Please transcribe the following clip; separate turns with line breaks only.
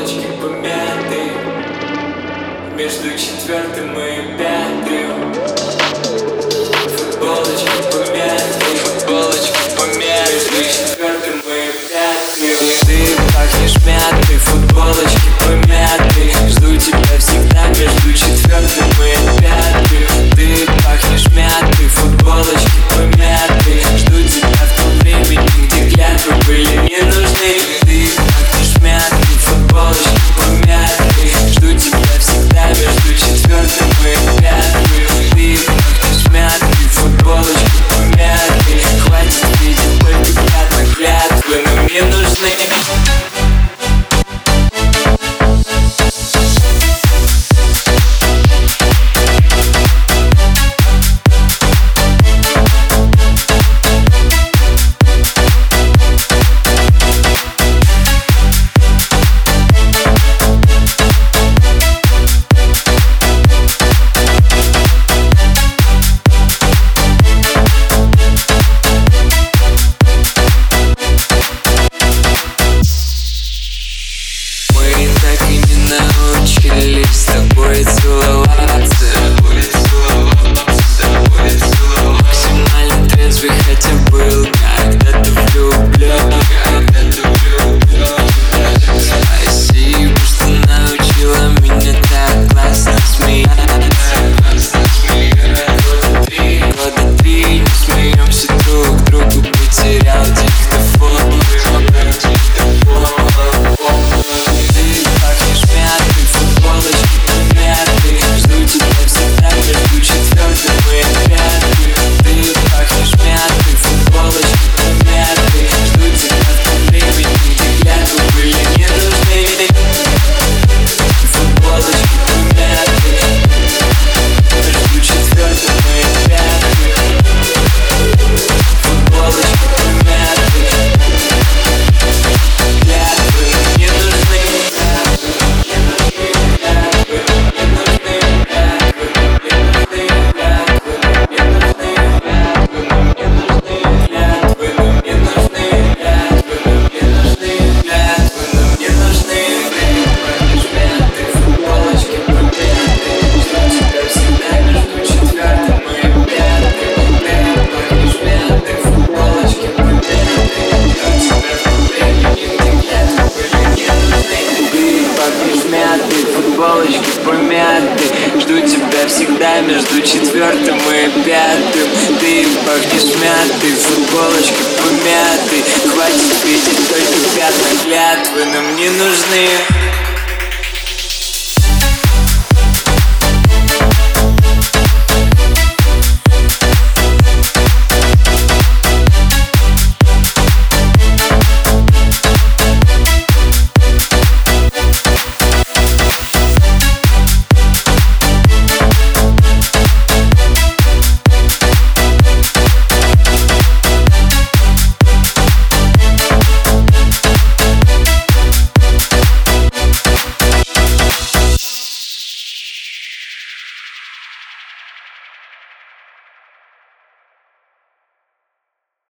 полочки помяты Между четвертым и пятым. Футболочки помяты Футболочки помяты Между четвертым и пятым. Ты пахнешь мятой Футболочки помяты полочки помяты. Жду тебя всегда между четвертым и пятым. Ты пахнешь мятой, футболочки помяты. Хватит видеть только пятна клятвы, нам не нужны.